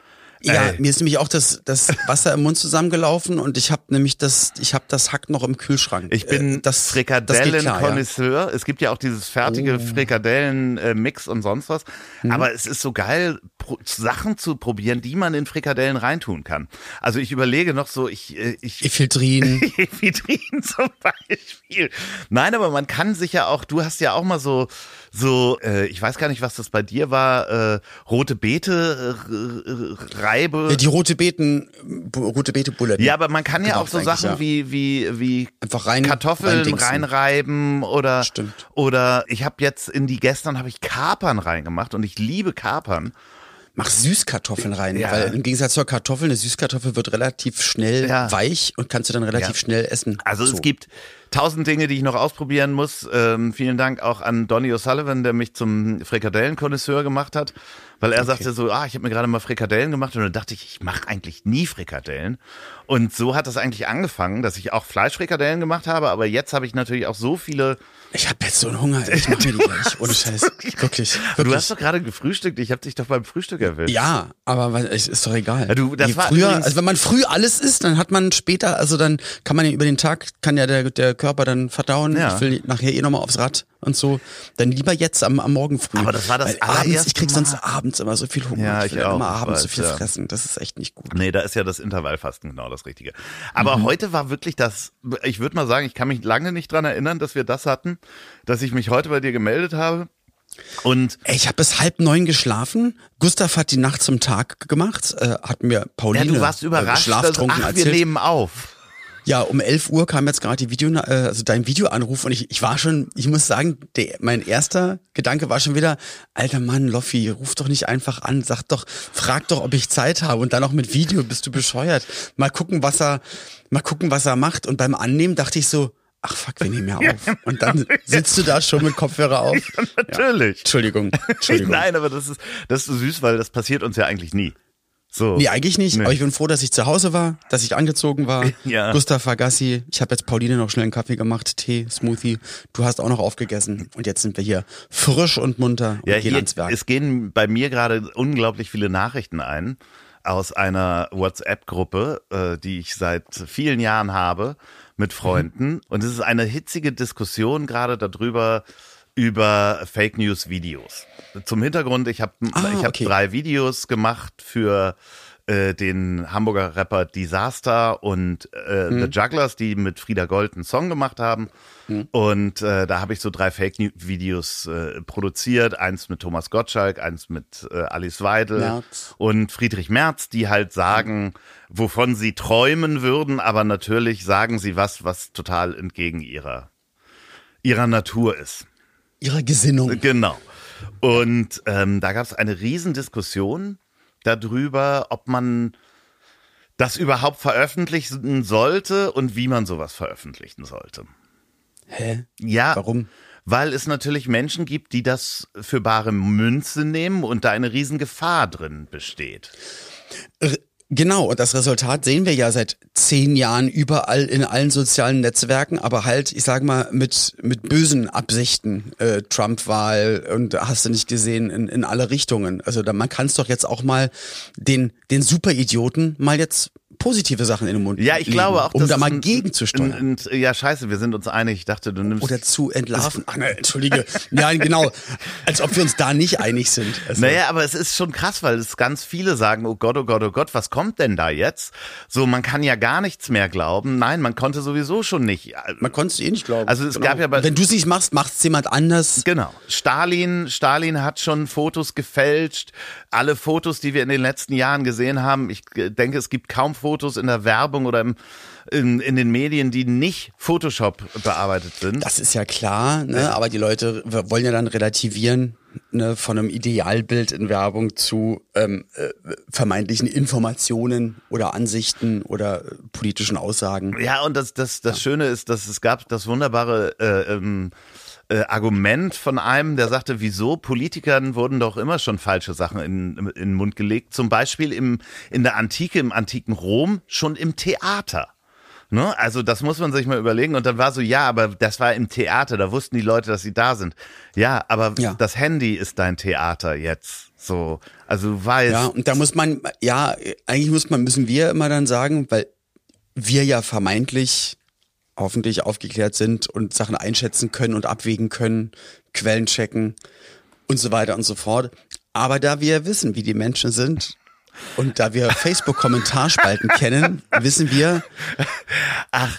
Ja, Ey. mir ist nämlich auch das, das Wasser im Mund zusammengelaufen und ich habe nämlich das, ich habe das Hack noch im Kühlschrank. Ich bin äh, das Frikadellen-Konnoisseur. Ja. Es gibt ja auch dieses fertige oh. Frikadellen-Mix und sonst was. Mhm. Aber es ist so geil, Sachen zu probieren, die man in Frikadellen reintun kann. Also ich überlege noch so, ich, äh, ich Ephedrin. Ephedrin zum Beispiel. Nein, aber man kann sich ja auch, du hast ja auch mal so, so, äh, ich weiß gar nicht, was das bei dir war, äh, rote Beete äh, reibe. Ja, die rote Beeten, rote Beete Buletten. Ja, aber man kann ja Gemacht auch so Sachen ja. wie wie wie Einfach rein- Kartoffeln reinreiben oder Stimmt. oder ich habe jetzt in die gestern habe ich Kapern reingemacht und ich liebe Kapern. Mach Süßkartoffeln rein, Ja. weil im Gegensatz zur Kartoffel, eine Süßkartoffel wird relativ schnell Ja. weich und kannst du dann relativ Ja. schnell essen. Also So. es gibt tausend Dinge, die ich noch ausprobieren muss. Ähm, vielen Dank auch an Donny O'Sullivan, der mich zum Frikadellenkonnoisseur gemacht hat, weil er sagte so, ah, ich habe mir gerade mal Frikadellen gemacht und dann dachte ich, ich mache eigentlich nie Frikadellen. Und so hat das eigentlich angefangen, dass ich auch Fleischfrikadellen gemacht habe, aber jetzt habe ich natürlich auch so viele. Ich habe jetzt so einen Hunger, ich mach mir die gleich. Ohne Scheiß. Wirklich. wirklich. Du hast doch gerade gefrühstückt, ich habe dich doch beim Frühstück erwischt. ja, aber es ist doch egal. Ja, du, das Je war früher, also wenn man früh alles isst, dann hat man später, also dann kann man ja über den Tag, kann ja der, der Körper dann verdauen. Ja. Ich will nachher eh nochmal aufs Rad und so. Dann lieber jetzt am, am Morgen früh. Aber das war das abends, ich krieg Mal. sonst abends immer so viel Hunger. Ja, ich will ich dann auch, immer abends so viel ja. fressen. Das ist echt nicht gut. Nee, da ist ja das Intervallfasten genau das Richtige. Aber Mhm. heute war wirklich das, ich würde mal sagen, ich kann mich lange nicht dran erinnern, dass wir das hatten, dass ich mich heute bei dir gemeldet habe. Und Ich habe bis halb neun geschlafen. Gustav hat die Nacht zum Tag gemacht, äh, hat mir ja, Pauline du warst äh, überrascht, dass, schlaftrunken ach, wir erzählt. nehmen auf. Ja, um 11 Uhr kam jetzt gerade die Video, äh, also dein Videoanruf und ich, ich war schon, ich muss sagen, der, mein erster Gedanke war schon wieder, alter Mann, Loffi, ruf doch nicht einfach an, sag doch, frag doch, ob ich Zeit habe und dann auch mit Video, bist du bescheuert. Mal gucken, was er, mal gucken, was er macht und beim Annehmen dachte ich so, ach fuck, wir nehmen ja auf. Und dann sitzt du da schon mit Kopfhörer auf. Natürlich. Entschuldigung, Entschuldigung. Nein, aber das ist, das ist so süß, weil das passiert uns ja eigentlich nie. So. Nee, eigentlich nicht. Nee. Aber ich bin froh, dass ich zu Hause war, dass ich angezogen war. Ja. Gustav war Gassi. Ich habe jetzt Pauline noch schnell einen Kaffee gemacht, Tee, Smoothie. Du hast auch noch aufgegessen. Und jetzt sind wir hier frisch und munter und Ja, gehen hier, ans Werk. es gehen bei mir gerade unglaublich viele Nachrichten ein aus einer WhatsApp-Gruppe, äh, die ich seit vielen Jahren habe mit Freunden. Und es ist eine hitzige Diskussion gerade darüber, über Fake News Videos. Zum Hintergrund, ich habe Ah, ich hab okay. drei Videos gemacht für äh, den Hamburger Rapper Disaster und äh, Hm. The Jugglers, die mit Frieda Gold einen Song gemacht haben. Hm. Und äh, da habe ich so drei Fake-Videos äh, produziert. Eins mit Thomas Gottschalk, eins mit äh, Alice Weidel Merz. und Friedrich Merz, die halt sagen, wovon sie träumen würden, aber natürlich sagen sie was, was total entgegen ihrer, ihrer Natur ist. Ihre Gesinnung. Genau. Und ähm, da gab es eine Riesendiskussion darüber, ob man das überhaupt veröffentlichen sollte und wie man sowas veröffentlichen sollte. Hä? Ja, Warum? weil es natürlich Menschen gibt, die das für bare Münze nehmen und da eine Riesengefahr drin besteht. R- Genau, und das Resultat sehen wir ja seit zehn Jahren überall in allen sozialen Netzwerken, aber halt, ich sag mal, mit, mit bösen Absichten. Äh, Trump-Wahl und hast du nicht gesehen, in, in alle Richtungen. Also da, man kann es doch jetzt auch mal den, den Superidioten mal jetzt positive Sachen in den Mund Ja, ich legen, glaube auch, um dass da mal gegenzusteuern. Ja, scheiße, wir sind uns einig. Ich dachte, du nimmst. Oder zu entlarven. Ach, ne, entschuldige. Ja, genau. Als ob wir uns da nicht einig sind. Also, Naja, aber es ist schon krass, weil es ganz viele sagen, oh Gott, oh Gott, oh Gott, was kommt denn da jetzt? So, man kann ja gar nichts mehr glauben. Nein, man konnte sowieso schon nicht. Man konnte es eh nicht glauben. Also es gab ja bei- Wenn du es nicht machst, macht es jemand anders. Genau. Stalin, Stalin hat schon Fotos gefälscht. Alle Fotos, die wir in den letzten Jahren gesehen haben, ich äh, denke, es gibt kaum Fotos in der Werbung oder im, in, in den Medien, die nicht Photoshop bearbeitet sind. Das ist ja klar, ne? aber die Leute wollen ja dann relativieren ne? von einem Idealbild in Werbung zu ähm, äh, vermeintlichen Informationen oder Ansichten oder äh, politischen Aussagen. Ja, und das, das, das Schöne ist, dass es gab das wunderbare äh, ähm, äh, Argument von einem, der sagte, wieso Politikern wurden doch immer schon falsche Sachen in, in den Mund gelegt. Zum Beispiel im, in der Antike, im antiken Rom, schon im Theater. Ne? Also das muss man sich mal überlegen. Und dann war so, ja, aber das war im Theater, da wussten die Leute, dass sie da sind. Ja, aber Ja. das Handy ist dein Theater jetzt. So, also du weißt. Ja, und da muss man, ja, eigentlich muss man, müssen wir immer dann sagen, weil wir ja vermeintlich hoffentlich aufgeklärt sind und Sachen einschätzen können und abwägen können, Quellen checken und so weiter und so fort. Aber da wir wissen, wie die Menschen sind und da wir Facebook-Kommentarspalten kennen, wissen wir,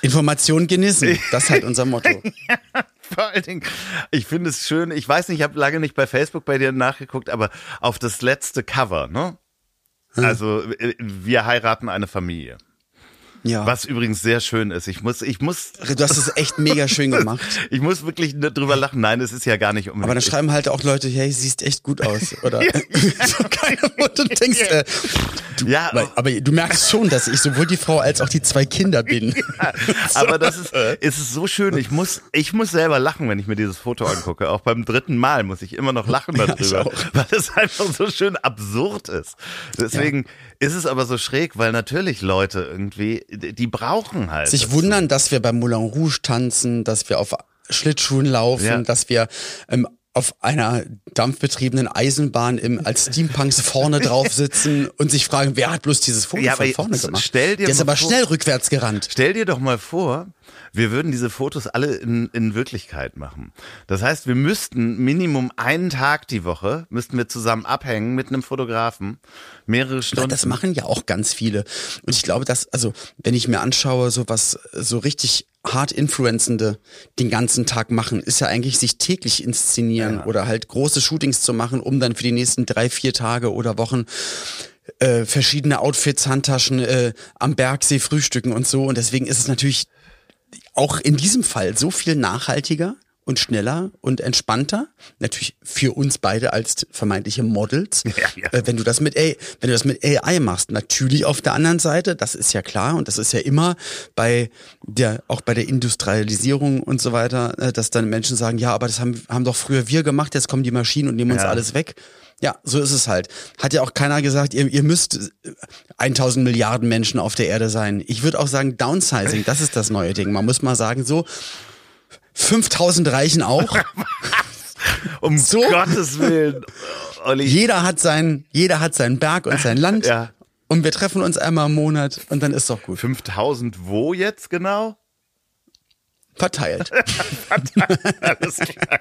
Informationen genießen. Das ist halt unser Motto. Vor allen Dingen, ich finde es schön, ich weiß nicht, ich habe lange nicht bei Facebook bei dir nachgeguckt, aber auf das letzte Cover, ne? Also äh, wir heiraten eine Familie. Ja. Was übrigens sehr schön ist. Ich muss, ich muss. Du hast es echt mega schön gemacht. ich muss wirklich drüber lachen. Nein, es ist ja gar nicht unbedingt. Aber dann schreiben halt auch Leute, hey, siehst echt gut aus, oder? so keine und du denkst, äh, du, Ja, weil, aber du merkst schon, dass ich sowohl die Frau als auch die zwei Kinder bin. Aber das ist, es ist so schön. Ich muss, ich muss selber lachen, wenn ich mir dieses Foto angucke. Auch beim dritten Mal muss ich immer noch lachen Ja, darüber, auch. weil es einfach so schön absurd ist. Deswegen ist es aber so schräg, weil natürlich Leute irgendwie, die brauchen halt. Sich das. wundern, dass wir beim Moulin Rouge tanzen, dass wir auf Schlittschuhen laufen, Ja. dass wir ähm, auf einer dampfbetriebenen Eisenbahn im, als Steampunks vorne drauf sitzen und sich fragen, wer hat bloß dieses Foto Ja, von vorne gemacht? stell dir Der ist aber vor- schnell rückwärts gerannt. Stell dir doch mal vor, wir würden diese Fotos alle in, in Wirklichkeit machen. Das heißt, wir müssten Minimum einen Tag die Woche, müssten wir zusammen abhängen mit einem Fotografen, mehrere Stunden. Das machen ja auch ganz viele. Und ich glaube, dass, also, wenn ich mir anschaue, so was so richtig hart Influencende den ganzen Tag machen, ist ja eigentlich sich täglich inszenieren oder halt große Shootings zu machen, um dann für die nächsten drei, vier Tage oder Wochen äh, verschiedene Outfits, Handtaschen äh, am Bergsee frühstücken und so. Und deswegen ist es natürlich auch in diesem Fall so viel nachhaltiger und schneller und entspannter. Natürlich für uns beide als vermeintliche Models. Ja, ja. Äh, wenn du das mit AI, wenn du das mit AI machst, natürlich auf der anderen Seite, das ist ja klar und das ist ja immer bei der, auch bei der Industrialisierung und so weiter, äh, dass dann Menschen sagen, ja, aber das haben, haben doch früher wir gemacht, jetzt kommen die Maschinen und nehmen uns Ja. alles weg. Ja, so ist es halt. Hat ja auch keiner gesagt, ihr, ihr müsst äh, 1000 Milliarden Menschen auf der Erde sein. Ich würde auch sagen, Downsizing, das ist das neue Ding. Man muss mal sagen, so 5000 reichen auch. um so- Gottes Willen. Olli. Jeder hat sein, jeder hat seinen Berg und sein Land. Ja. Und wir treffen uns einmal im Monat und dann ist doch gut. 5000 wo jetzt genau? Verteilt. Alles klar.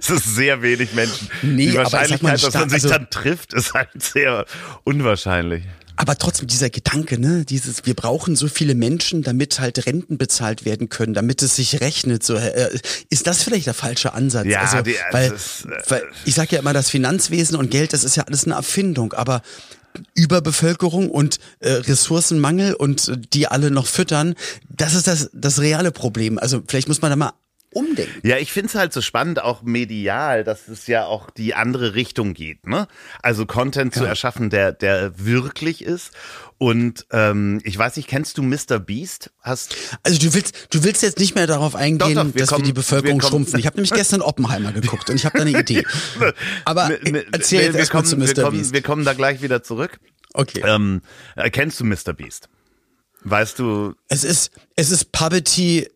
Es ist sehr wenig Menschen. Nee, Die Wahrscheinlichkeit, dass man sich also- dann trifft, ist halt sehr unwahrscheinlich. Aber trotzdem dieser Gedanke, ne, dieses, wir brauchen so viele Menschen, damit halt Renten bezahlt werden können, damit es sich rechnet. So, äh, ist das vielleicht der falsche Ansatz? Ja, also, die- weil, das ist, äh, weil ich sage ja immer, das Finanzwesen und Geld, das ist ja alles eine Erfindung, aber Überbevölkerung und äh, Ressourcenmangel und äh, die alle noch füttern, das ist das, das reale Problem. Also vielleicht muss man da mal umdenken. Ja, ich find's halt so spannend, auch medial, dass es ja auch die andere Richtung geht, ne? Also Content zu erschaffen, der, der wirklich ist. Und ähm, ich weiß nicht, kennst du Mr. Beast? Hast Also du willst, du willst jetzt nicht mehr darauf eingehen, Doch, doch, wir dass kommen- wir die Bevölkerung wir schrumpfen. Ich habe nämlich gestern Oppenheimer geguckt und ich habe da eine Idee. Aber Ne, ne, erzähl jetzt wir erst mal kommen, zu wir Mr. kommen, Beast. wir kommen da gleich wieder zurück. Okay. Ähm, äh, kennst du Mr. Beast? Weißt du, Es ist, es ist Poverty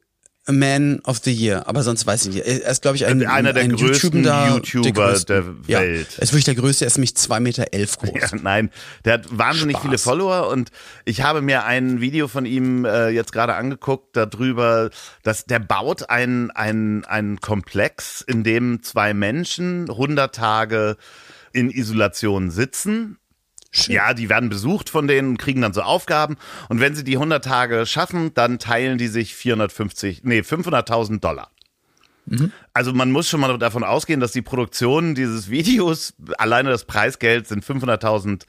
Man of the Year, aber sonst weiß ich nicht. Er ist, glaube ich, ein, Einer der ein größten YouTuber, YouTuber größten. der ja, Welt. Er ist wirklich der größte, er ist nämlich zwei Meter elf groß. Ja, nein, der hat wahnsinnig Spaß. viele Follower und ich habe mir ein Video von ihm äh, jetzt gerade angeguckt darüber, dass der baut ein ein ein Komplex, in dem zwei Menschen 100 Tage in Isolation sitzen. Schön. Ja, die werden besucht von denen und kriegen dann so Aufgaben. Und wenn sie die 100 Tage schaffen, dann teilen die sich 450, nee, 500.000 Dollar. Also man muss schon mal davon ausgehen, dass die Produktion dieses Videos, alleine das Preisgeld sind 500.000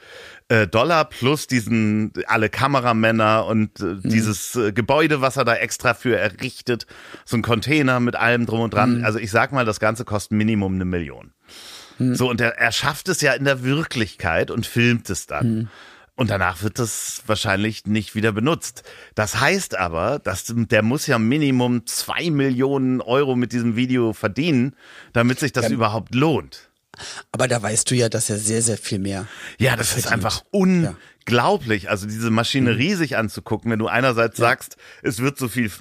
äh, Dollar plus diesen, alle Kameramänner und äh, dieses äh, Gebäude, was er da extra für errichtet, so ein Container mit allem drum und dran. Also ich sag mal, das Ganze kostet Minimum eine Million. So, und er, er schafft es ja in der Wirklichkeit und filmt es dann. Und danach wird das wahrscheinlich nicht wieder benutzt. Das heißt aber, dass der muss ja Minimum zwei Millionen Euro mit diesem Video verdienen, damit sich das überhaupt lohnt. Aber da weißt du ja, dass er sehr, sehr viel mehr. Ja, das ist verdient. einfach unglaublich. Also diese Maschinerie sich anzugucken, wenn du einerseits sagst, es wird so viel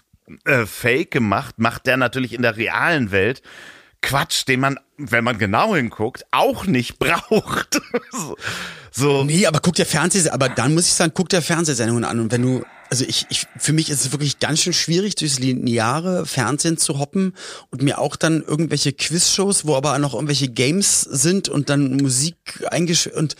äh, Fake gemacht, macht der natürlich in der realen Welt Quatsch, den man, wenn man genau hinguckt, auch nicht braucht. so, Nee, aber guck dir Fernseh, aber dann muss ich sagen, guck dir Fernsehsendungen an und wenn du also ich, ich, für mich ist es wirklich ganz schön schwierig, durchs lineare Fernsehen zu hoppen und mir auch dann irgendwelche Quizshows, wo aber noch irgendwelche Games sind und dann Musik eingesch und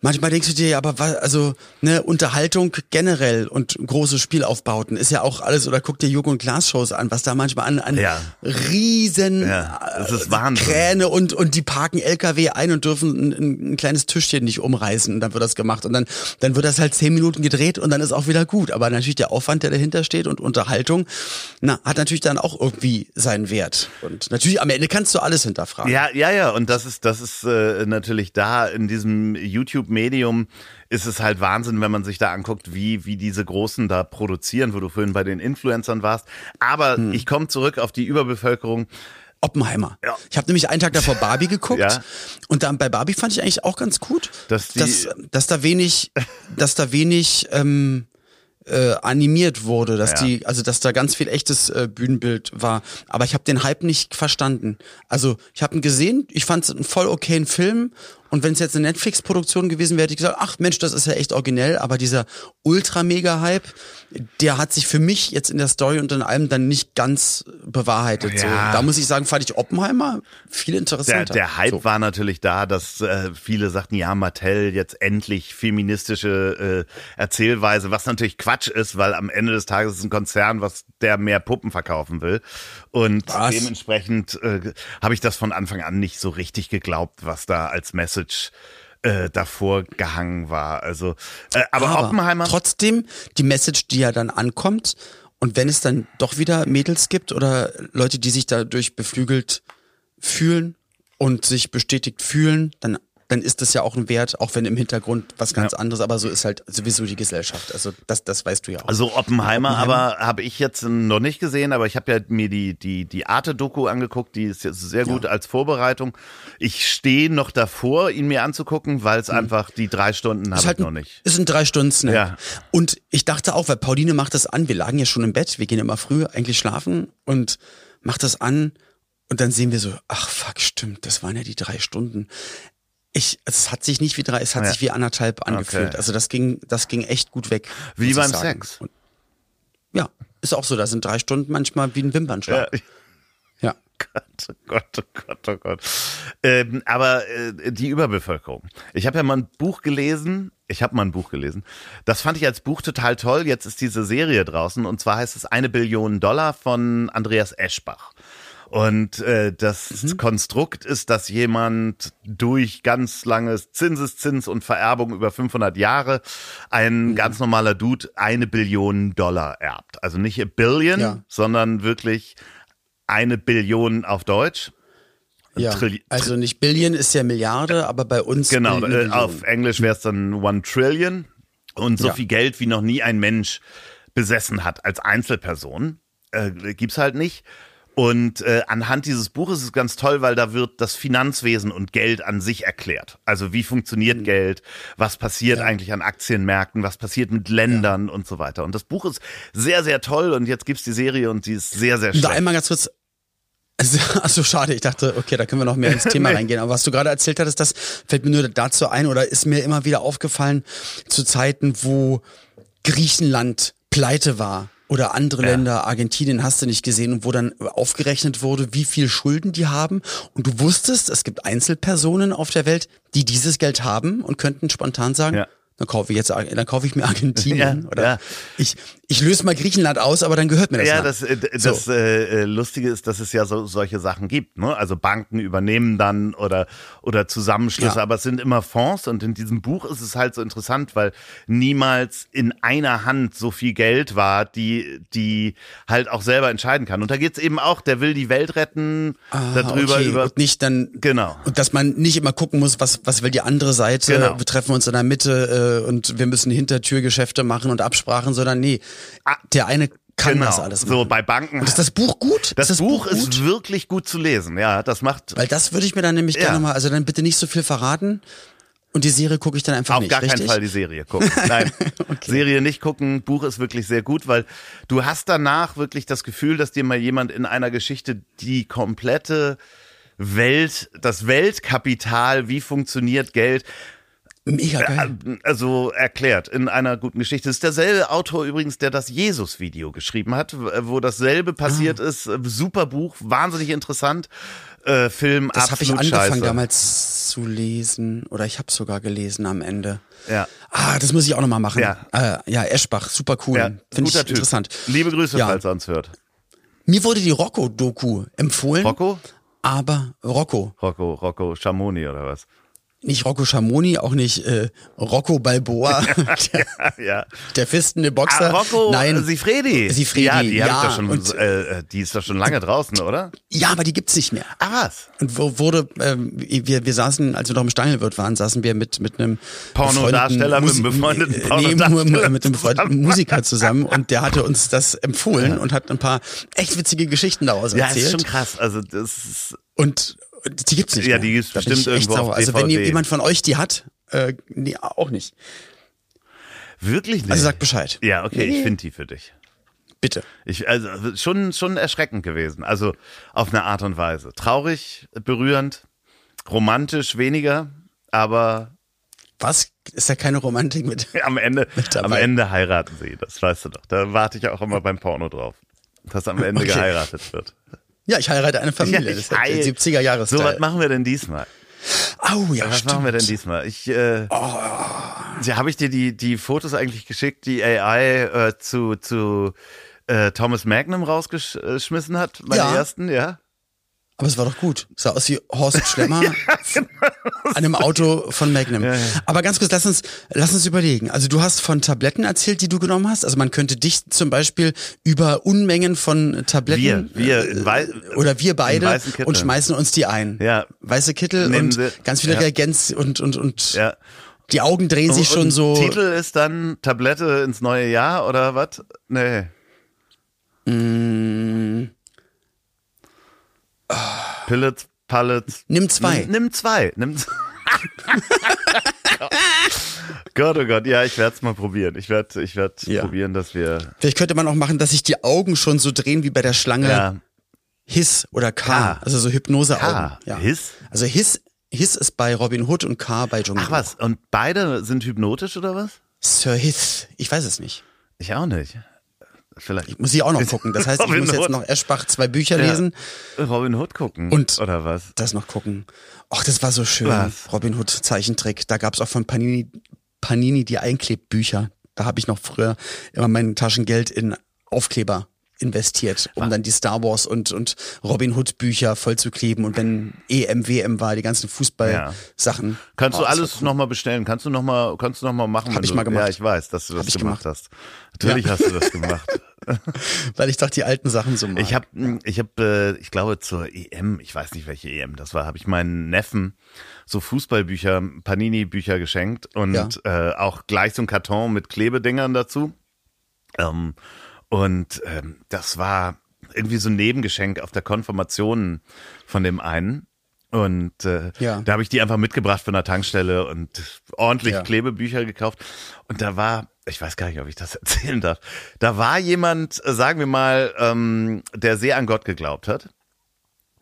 manchmal denkst du dir, ja, aber was, also ne Unterhaltung generell und große Spielaufbauten ist ja auch alles oder guck dir Joko und Glas Shows an, was da manchmal an, an Ja. riesen Ja, das ist äh, Wahnsinn. Kräne und und die parken LKW ein und dürfen ein, ein, ein kleines Tischchen nicht umreißen und dann wird das gemacht und dann dann wird das halt zehn Minuten gedreht und dann ist auch wieder gut, aber natürlich der Aufwand, der dahinter steht und Unterhaltung, na hat natürlich dann auch irgendwie seinen Wert und natürlich am Ende kannst du alles hinterfragen. Ja, ja, ja. Und das ist, das ist äh, natürlich da in diesem YouTube-Medium ist es halt Wahnsinn, wenn man sich da anguckt, wie, wie diese Großen da produzieren, wo du vorhin bei den Influencern warst. Aber Hm. ich komme zurück auf die Überbevölkerung. Oppenheimer. Ja. Ich habe nämlich einen Tag davor Barbie geguckt Ja. und dann bei Barbie fand ich eigentlich auch ganz gut, Dass die- dass, dass da wenig, dass da wenig ähm, äh, animiert wurde, dass Ja. die, also dass da ganz viel echtes äh, Bühnenbild war. Aber ich habe den Hype nicht verstanden. Also ich habe ihn gesehen, ich fand es einen voll okayen Film und wenn es jetzt eine Netflix-Produktion gewesen wäre, hätte ich gesagt, ach Mensch, das ist ja echt originell. Aber dieser ultra-mega-Hype, der hat sich für mich jetzt in der Story und in allem dann nicht ganz bewahrheitet. Ja. So, da muss ich sagen, fand ich Oppenheimer viel Der, interessanter. der Hype so. war natürlich da, dass äh, viele sagten, ja, Mattel jetzt endlich feministische äh, Erzählweise, was natürlich Quatsch ist, weil am Ende des Tages ist ein Konzern, was der mehr Puppen verkaufen will. Und Was? dementsprechend äh, habe ich das von Anfang an nicht so richtig geglaubt, was da als Message äh, davor gehangen war. Also, äh, aber, Oppenheimer. Trotzdem, die Message, die ja dann ankommt, und wenn es dann doch wieder Mädels gibt oder Leute, die sich dadurch beflügelt fühlen und sich bestätigt fühlen, dann dann ist das ja auch ein Wert, auch wenn im Hintergrund was ganz anderes, aber so ist halt sowieso die Gesellschaft. Also das, das weißt du ja auch. Also Oppenheimer, Oppenheimer. aber habe ich jetzt noch nicht gesehen, aber ich habe ja mir die die die Arte-Doku angeguckt, die ist jetzt sehr gut als Vorbereitung. Ich stehe noch davor, ihn mir anzugucken, weil es einfach die drei Stunden habe ist halt ich noch nicht. Ist ein drei Stunden Snack. Ja. Und ich dachte auch, weil Pauline macht das an, wir lagen ja schon im Bett, wir gehen immer früh eigentlich schlafen und macht das an und dann sehen wir so, ach fuck, stimmt, das waren ja die drei Stunden. Ich, es hat sich nicht wie drei, es hat Ja. sich wie anderthalb angefühlt. Okay. Also das ging, das ging echt gut weg. Wie beim. Sex. Und, ja, ist auch so, da sind drei Stunden manchmal wie ein Wimpernschlag. Ja. Ja. Gott, oh Gott, oh Gott, oh Gott. Ähm, aber äh, die Überbevölkerung. Ich habe ja mal ein Buch gelesen. Ich habe mal ein Buch gelesen. Das fand ich als Buch total toll. Jetzt ist diese Serie draußen und zwar heißt es eine Billion Dollar von Andreas Eschbach. Und äh, das Mhm. Konstrukt ist, dass jemand durch ganz langes Zinseszins und Vererbung über 500 Jahre ein Mhm. ganz normaler Dude eine Billion Dollar erbt. Also nicht a Billion, Ja. sondern wirklich eine Billion auf Deutsch. ja. Trilli- Also nicht Billion ist ja Milliarde, aber bei uns Genau, äh, auf Englisch wäre es dann One Trillion. Und so Ja. viel Geld wie noch nie ein Mensch besessen hat als Einzelperson. Äh, gibt's halt nicht. Und äh, anhand dieses Buches ist es ganz toll, weil da wird das Finanzwesen und Geld an sich erklärt. Also wie Mhm. funktioniert Geld, was passiert eigentlich an Aktienmärkten, was passiert mit Ländern und so weiter. Und das Buch ist sehr, sehr toll und jetzt gibt's die Serie und die ist sehr, sehr Und da einmal ganz kurz. Also, schade. Ich dachte, okay, da können wir noch mehr ins Thema Nee. reingehen. Aber was du gerade erzählt hattest, das fällt mir nur dazu ein oder ist mir immer wieder aufgefallen zu Zeiten, wo Griechenland pleite war oder andere Ja. Länder, Argentinien hast du nicht gesehen und wo dann aufgerechnet wurde, wie viel Schulden die haben. Und du wusstest, es gibt Einzelpersonen auf der Welt, die dieses Geld haben und könnten spontan sagen, Ja. dann kaufe ich jetzt, dann kaufe ich mir Argentinien Ja, oder ich, ich löse mal Griechenland aus, aber dann gehört mir das Ja, Land. das, äh, d- So. das äh, äh, Lustige ist, dass es ja so, solche Sachen gibt. Ne? Also Banken übernehmen dann oder, oder Zusammenschlüsse, Ja. aber es sind immer Fonds und in diesem Buch ist es halt so interessant, weil niemals in einer Hand so viel Geld war, die, die halt auch selber entscheiden kann. Und da geht's eben auch, der will die Welt retten, darüber Ah, okay. über. und nicht dann Genau. und dass man nicht immer gucken muss, was was will die andere Seite. Genau. Wir treffen uns in der Mitte äh, und wir müssen Hintertürgeschäfte machen und Absprachen, sondern nee, der eine kann genau. das alles so machen. bei Banken. und ist das Buch gut? das, ist Buch, gut? ist wirklich gut zu lesen. Ja, das macht weil das würde ich mir dann nämlich Ja. gerne mal, also dann bitte nicht so viel verraten und die Serie gucke ich dann einfach Auf nicht, gar richtig? keinen Fall die Serie gucken. Nein, Serie nicht gucken. Buch ist wirklich sehr gut, weil du hast danach wirklich das Gefühl, dass dir mal jemand in einer Geschichte die komplette Welt, das Weltkapital, wie funktioniert Geld, Mega geil. Also erklärt in einer guten Geschichte. Das ist derselbe Autor übrigens, der das Jesus-Video geschrieben hat, wo dasselbe passiert Ah. ist. Super Buch, wahnsinnig interessant. Äh, Film, Das habe ich angefangen scheiße. damals zu lesen oder ich habe sogar gelesen am Ende. Ja. Ah, das muss ich auch nochmal machen. Ja. Äh, ja, Eschbach, super cool. Ja, Finde ich Typ. interessant. Liebe Grüße, Ja. falls er uns hört. Mir wurde die Rocco-Doku empfohlen. Rocco? Aber Rocco. Rocco, Rocco Schamoni oder was? Nicht Rocco Schamoni, auch nicht äh, Rocco Balboa, der, ja. der fistende Boxer. Ah, Rocco Nein, Sifredi. Sifredi, Ja, die, ja. doch schon, Und- äh, die ist doch schon lange draußen, oder? ja, aber die gibt's nicht mehr. Ah, was? Und wo wurde, ähm, wir, wir saßen, als wir noch im Stangelwirt waren, saßen wir mit, mit einem Pornodarsteller, mit einem befreundeten Musi- nee, Pornodarsteller mit einem befreundeten. Musiker zusammen und der hatte uns das empfohlen und hat ein paar echt witzige Geschichten daraus Ja, erzählt. ist schon krass. Also das ist, und die gibt's nicht Ja, mehr. die gibt's Da bestimmt irgendwo auf sauer. Also wenn DVD. jemand von euch die hat, äh, nee, auch nicht. wirklich nicht. Also sagt Bescheid. Ja, okay, ich finde die für dich. Bitte. Ich, also schon, schon erschreckend gewesen. Also auf eine Art und Weise. Traurig, berührend, romantisch weniger, aber Was? Ist da keine Romantik mit? am Ende, dabei. am Ende heiraten sie. Das weißt du doch. Da warte ich auch immer beim Porno drauf. Dass am Ende Okay. geheiratet wird. Ja, ich heirate eine Familie. Das ist der Heil- 70er Jahre So, was machen wir denn diesmal? Au, ja, Was stimmt. machen wir denn diesmal? Ich, äh, ja, habe ich dir die, die Fotos eigentlich geschickt, die AI äh, zu, zu äh, Thomas Magnum rausgeschmissen hat? Meine Ja. ersten, ja? Aber es war doch gut. Sah aus wie Horst Schlemmer an einem Auto von Magnum. Aber ganz kurz, lass uns, lass uns überlegen. Also du hast von Tabletten erzählt, die du genommen hast. Also man könnte dich zum Beispiel über Unmengen von Tabletten Wir, wir, äh, oder wir beide und schmeißen uns die ein. Ja. Weiße Kittel Nehmen und Sie- ganz viele ja. Reagenz und und und Ja. die Augen drehen sich schon Und so. Titel ist dann Tablette ins neue Jahr oder was? Nee. Mm. Pillets, Pallets. Nimm zwei. Nimm, nimm zwei. Nimm Gott, oh Gott, ja, ich werde es mal probieren. Ich werde ich werd Ja. probieren, dass wir. Vielleicht könnte man auch machen, dass sich die Augen schon so drehen wie bei der Schlange Ja. Hiss oder K, K. also so Hypnoseaugen. Ja. Hiss? Also Hiss, Hiss ist bei Robin Hood und K bei Dschungel. Ach was, und beide sind hypnotisch oder was? Sir Hiss, ich weiß es nicht. Ich auch nicht. Vielleicht. Muss ich auch noch gucken. Das heißt, ich muss jetzt noch Eschbach zwei Bücher Ja. lesen, Robin Hood gucken. Und- Oder was? das noch gucken. Ach, das war so schön. Was? Robin Hood Zeichentrick. Da gab's auch von Panini, Panini die Einklebbücher. Da habe ich noch früher immer mein Taschengeld in Aufkleber investiert, um dann die Star Wars und, und Robin Hood Bücher vollzukleben und wenn EM, WM war, die ganzen Fußball-Sachen. Kannst Oh, du alles nochmal bestellen? Kannst du nochmal, kannst du noch mal machen? Hab ich du, mal gemacht. Ja, ich weiß, dass du das gemacht, gemacht. hast. Natürlich Ja. hast du das gemacht. Weil ich doch die alten Sachen so mag. Ich habe, ich habe, äh, ich glaube zur EM, ich weiß nicht welche EM das war, habe ich meinen Neffen so Fußballbücher, Panini-Bücher geschenkt und Ja. äh, auch gleich so ein Karton mit Klebedingern dazu. Ähm, und ähm, das war irgendwie so ein Nebengeschenk auf der Konfirmation von dem einen. Und äh, Ja. da habe ich die einfach mitgebracht von der Tankstelle und ordentlich Ja. Klebebücher gekauft. Und da war, ich weiß gar nicht, ob ich das erzählen darf, da war jemand, äh, sagen wir mal, ähm, der sehr an Gott geglaubt hat.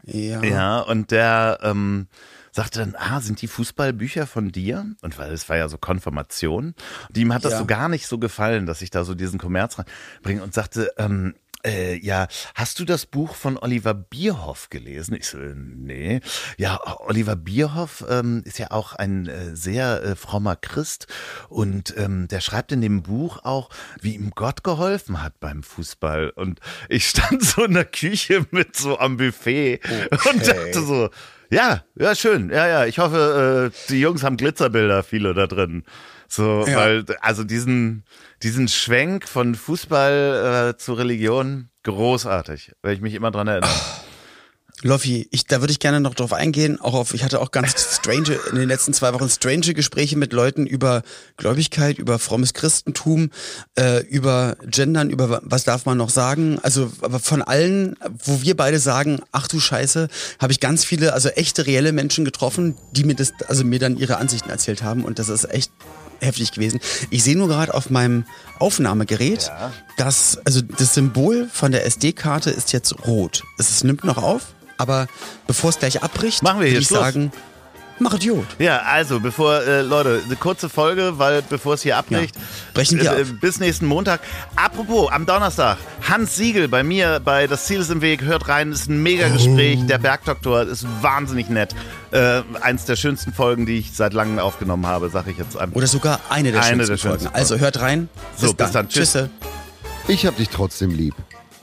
ja. Ja, und der ähm, sagte dann, ah, sind die Fußballbücher von dir? Und weil es war ja so Konfirmation. Und ihm hat das Ja. so gar nicht so gefallen, dass ich da so diesen Kommerz reinbringe und sagte, ähm, äh, ja, hast du das Buch von Oliver Bierhoff gelesen? Ich so, äh, nee. Ja, Oliver Bierhoff ähm, ist ja auch ein äh, sehr äh, frommer Christ und ähm, der schreibt in dem Buch auch, wie ihm Gott geholfen hat beim Fußball. Und ich stand so in der Küche mit so am Buffet und dachte so, ja, ja, schön. Ja, ja, ich hoffe, äh, die Jungs haben Glitzerbilder, viele da drin. So, Ja. weil, also diesen, diesen Schwenk von Fußball äh, zu Religion, großartig. Werde ich mich immer dran erinnern. Loffi, ich, da würde ich gerne noch drauf eingehen. Auch auf, ich hatte auch ganz strange, in den letzten zwei Wochen strange Gespräche mit Leuten über Gläubigkeit, über frommes Christentum, äh, über Gendern, über wa- was darf man noch sagen. Also, aber von allen, wo wir beide sagen, ach du Scheiße, habe ich ganz viele, also echte, reelle Menschen getroffen, die mir das, also mir dann ihre Ansichten erzählt haben. Und das ist echt heftig gewesen. Ich sehe nur gerade auf meinem Aufnahmegerät, Ja. dass, also das Symbol von der SD-Karte ist jetzt rot. Es nimmt noch auf, aber bevor es gleich abbricht, Machen wir hier würde ich Schluss. sagen, Mach Idiot. Ja, also, bevor, äh, Leute, eine kurze Folge, weil bevor es hier abbricht. Ja. Brechen wir äh, ab. Bis nächsten Montag. Apropos, am Donnerstag, Hans Siegel bei mir bei Das Ziel ist im Weg. Hört rein, ist ein mega Gespräch. Oh. Der Bergdoktor ist wahnsinnig nett. Äh, eins der schönsten Folgen, die ich seit langem aufgenommen habe, sage ich jetzt einfach. Oder sogar eine der Eine schönsten der schönsten Folgen. Also hört rein. So, bis dann. Tschüss. Tschüsse. Ich hab dich trotzdem lieb.